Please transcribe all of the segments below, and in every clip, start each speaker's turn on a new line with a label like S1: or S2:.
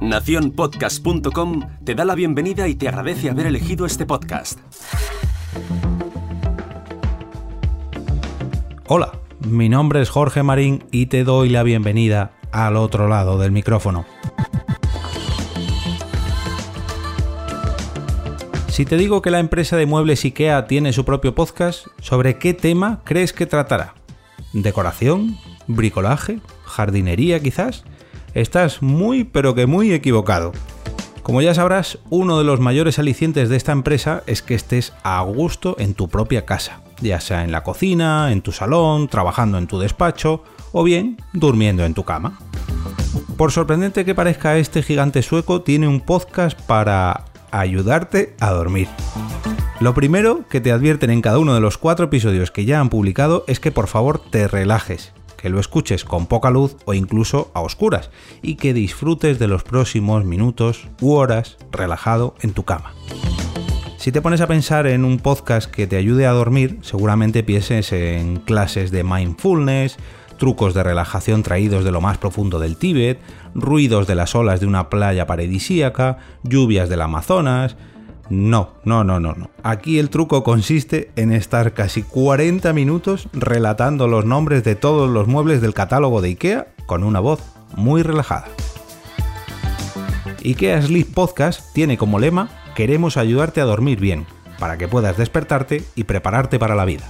S1: Naciónpodcast.com te da la bienvenida y te agradece haber elegido este podcast.
S2: Hola, mi nombre es Jorge Marín y te doy la bienvenida al otro lado del micrófono. Si te digo que la empresa de muebles IKEA tiene su propio podcast, ¿sobre qué tema crees que tratará? ¿Decoración? ¿Bricolaje? ¿Jardinería quizás? Estás muy pero que muy equivocado. Como ya sabrás, uno de los mayores alicientes de esta empresa es que estés a gusto en tu propia casa, ya sea en la cocina, en tu salón, trabajando en tu despacho o bien durmiendo en tu cama. Por sorprendente que parezca, este gigante sueco tiene un podcast para ayudarte a dormir. Lo primero que te advierten en cada uno de los cuatro episodios que ya han publicado es que por favor te relajes, que lo escuches con poca luz o incluso a oscuras y que disfrutes de los próximos minutos u horas relajado en tu cama. Si te pones a pensar en un podcast que te ayude a dormir, seguramente pienses en clases de mindfulness, trucos de relajación traídos de lo más profundo del Tíbet, ruidos de las olas de una playa paradisíaca, lluvias del Amazonas. No, no, no, no, no. Aquí el truco consiste en estar casi 40 minutos relatando los nombres de todos los muebles del catálogo de IKEA con una voz muy relajada. IKEA Sleep Podcast tiene como lema Queremos ayudarte a dormir bien, para que puedas despertarte y prepararte para la vida.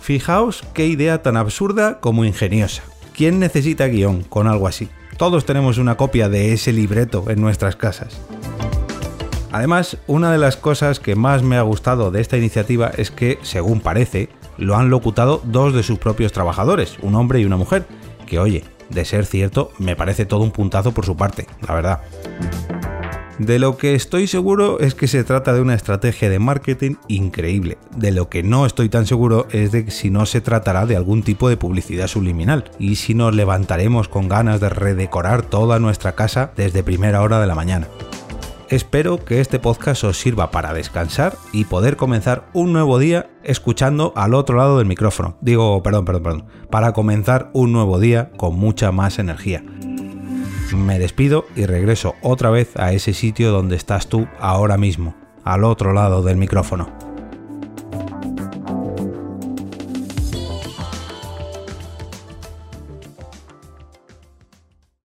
S2: Fijaos qué idea tan absurda como ingeniosa. ¿Quién necesita guion con algo así? Todos tenemos una copia de ese libreto en nuestras casas. Además, una de las cosas que más me ha gustado de esta iniciativa es que, según parece, lo han locutado dos de sus propios trabajadores, un hombre y una mujer, que oye, de ser cierto, me parece todo un puntazo por su parte, la verdad. De lo que estoy seguro es que se trata de una estrategia de marketing increíble. De lo que no estoy tan seguro es de si no se tratará de algún tipo de publicidad subliminal y si nos levantaremos con ganas de redecorar toda nuestra casa desde primera hora de la mañana. Espero que este podcast os sirva para descansar y poder comenzar un nuevo día escuchando al otro lado del micrófono. Digo, perdón, perdón, perdón. Para comenzar un nuevo día con mucha más energía me despido y regreso otra vez a ese sitio donde estás tú ahora mismo, al otro lado del micrófono.